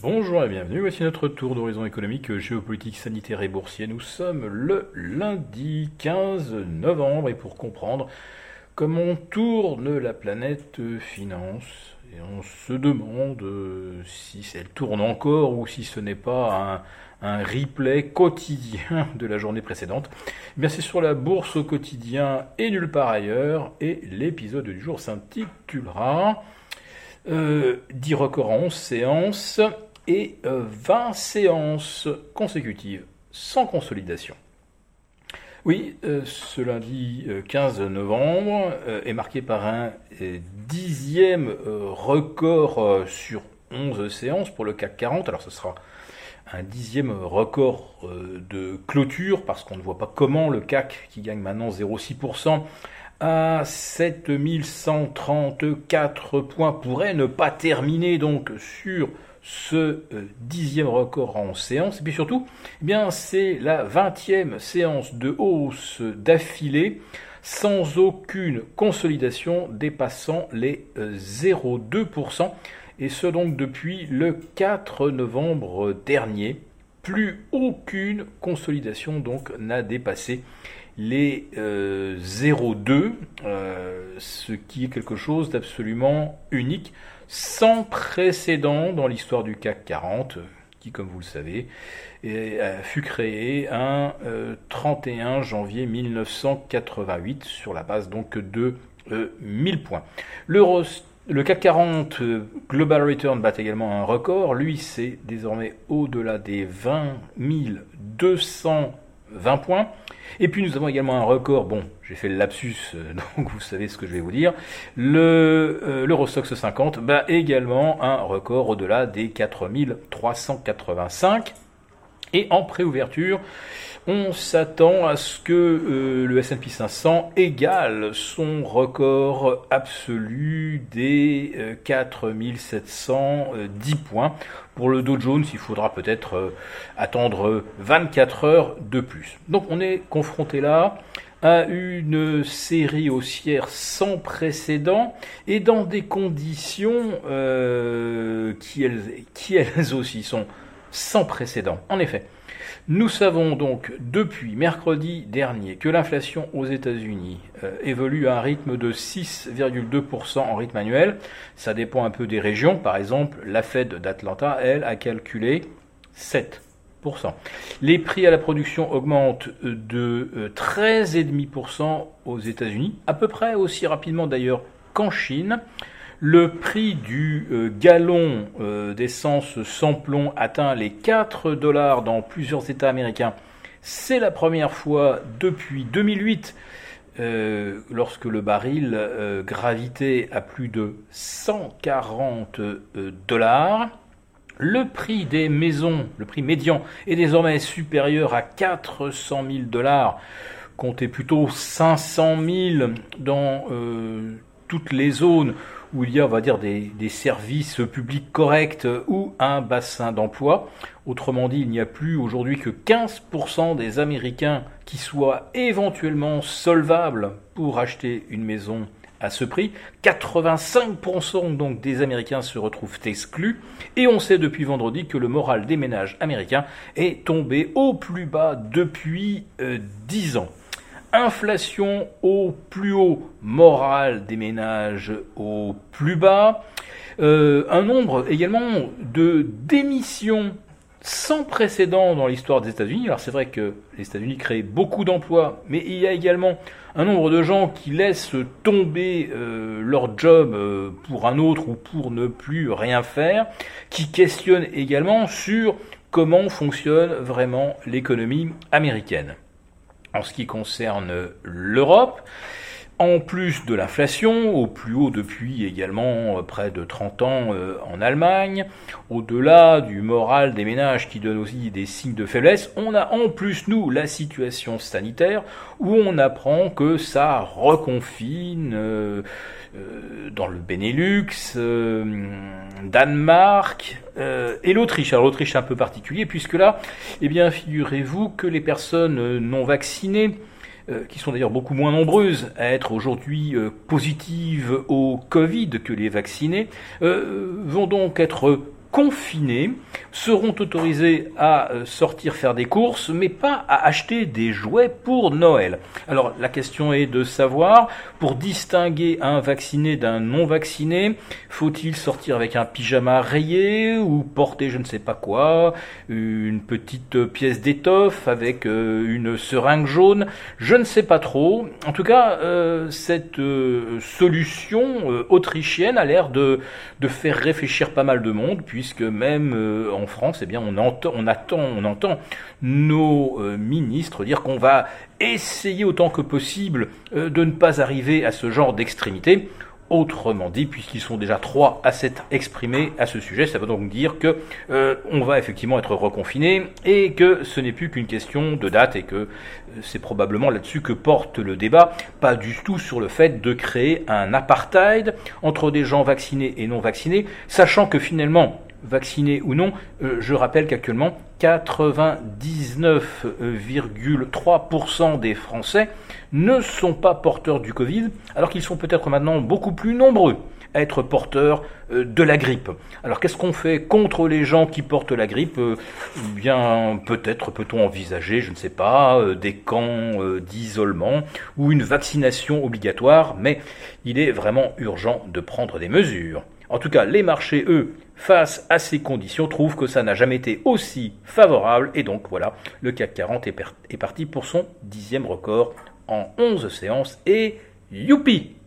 Bonjour et bienvenue, voici notre tour d'horizon économique, géopolitique, sanitaire et boursier. Nous sommes le lundi 15 novembre et pour comprendre comment tourne la planète finance, et on se demande si elle tourne encore ou si ce n'est pas un, replay quotidien de la journée précédente. Bien c'est sur la bourse au quotidien et nulle part ailleurs et l'épisode du jour s'intitulera euh, 10 records en 11 séances et 20 euh, séances consécutives sans consolidation. Oui, euh, ce lundi 15 euh, novembre est marqué par un dixième record sur 11 séances pour le CAC 40. Alors ce sera un dixième record de clôture parce qu'on ne voit pas comment le CAC qui gagne maintenant 0,6% à 7134 points pourrait ne pas terminer donc sur ce euh, dixième record en séance. Et puis surtout, eh bien, c'est la vingtième séance de hausse d'affilée sans aucune consolidation dépassant les 0,2%. Euh, et ce donc depuis le 4 novembre dernier. Plus aucune consolidation donc n'a dépassé les 0,2, euh, ce qui est quelque chose d'absolument unique sans précédent dans l'histoire du CAC 40, qui, comme vous le savez, fut créé un 31 euh, janvier 1988 sur la base donc de 1000 euh, points. Le CAC 40 euh, Global Return bat également un record. Lui, c'est désormais au-delà des 20 220 points. Et puis nous avons également un record, bon, j'ai fait le lapsus, euh, donc vous savez ce que je vais vous dire. Le euh, l'Eurostox 50 bat également un record au-delà des 4385. Et en préouverture, on s'attend à ce que euh, le S&P 500 égale son record absolu des 4710 points. Pour le Dow Jones, il faudra peut-être attendre 24 heures de plus. Donc on est confronté là à une série haussière sans précédent et dans des conditions euh, qui elles aussi sont sans précédent. En effet, nous savons donc depuis mercredi dernier que l'inflation aux États-Unis euh, évolue à un rythme de 6,2% en rythme annuel. Ça dépend un peu des régions. Par exemple, la Fed d'Atlanta, elle, a calculé 7% les prix à la production augmentent de 13,5% euh, aux États-Unis, à peu près aussi rapidement d'ailleurs qu'en Chine. Le prix du euh, gallon euh, d'essence sans plomb atteint les 4 dollars dans plusieurs États américains. C'est la première fois depuis 2008 lorsque le baril gravitait à plus de 140 dollars. Le prix des maisons, le prix médian, est désormais supérieur à 400 000 dollars. Comptez plutôt 500 000 dans euh, toutes les zones où il y a, on va dire, des, services publics corrects ou un bassin d'emploi. Autrement dit, il n'y a plus aujourd'hui que 15% des Américains qui soient éventuellement solvables pour acheter une maison à ce prix. 85% donc des Américains se retrouvent exclus. Et on sait depuis vendredi que le moral des ménages américains est tombé au plus bas depuis 10 euh, ans. Inflation au plus haut, moral des ménages au plus bas. Euh, un nombre également de démissions sans précédent dans l'histoire des États-Unis. Alors c'est vrai que les États-Unis créent beaucoup d'emplois, mais il y a également un nombre de gens qui laissent tomber euh, leur job euh, pour un autre ou pour ne plus rien faire, qui questionnent également sur comment fonctionne vraiment l'économie américaine. En ce qui concerne l'Europe, en plus de l'inflation, au plus haut depuis également euh, près de 30 ans euh, en Allemagne, au-delà du moral des ménages qui donne aussi des signes de faiblesse, on a en plus, nous, la situation sanitaire où on apprend que ça reconfine euh, dans le Benelux, Danemark et l'Autriche. Alors l'Autriche est un peu particulier puisque là, eh bien, figurez-vous que les personnes non vaccinées qui sont d'ailleurs beaucoup moins nombreuses à être aujourd'hui euh, positives au Covid que les vaccinés, euh, vont donc être confinés seront autorisés à euh, sortir faire des courses, mais pas à acheter des jouets pour Noël. Alors la question est de savoir, pour distinguer un vacciné d'un non vacciné, faut-il sortir avec un pyjama rayé ou porter je ne sais pas quoi, une petite pièce d'étoffe avec euh, une seringue jaune, je ne sais pas trop. En tout cas, euh, cette solution autrichienne a l'air de, de faire réfléchir pas mal de monde, puisque même en France, eh bien, on entend, attend, on entend nos euh, ministres dire qu'on va essayer autant que possible euh, de ne pas arriver à ce genre d'extrémité. Autrement dit, puisqu'ils sont déjà trois à s'être exprimés à ce sujet, ça veut donc dire que euh, on va effectivement être reconfiné et que ce n'est plus qu'une question de date et que c'est probablement là-dessus que porte le débat, pas du tout sur le fait de créer un apartheid entre des gens vaccinés et non vaccinés, sachant que finalement vaccinés ou non, euh, je rappelle qu'actuellement 99,3% des Français ne sont pas porteurs du Covid, alors qu'ils sont peut-être maintenant beaucoup plus nombreux à être porteurs euh, de la grippe. Alors qu'est-ce qu'on fait contre les gens qui portent la grippe? Euh, Bien peut-être peut-on envisager, je ne sais pas, des camps d'isolement ou une vaccination obligatoire, mais il est vraiment urgent de prendre des mesures. En tout cas, les marchés, eux, face à ces conditions, trouvent que ça n'a jamais été aussi favorable. Et donc voilà, le CAC 40 est, parti pour son dixième record en 11 séances. Et youpi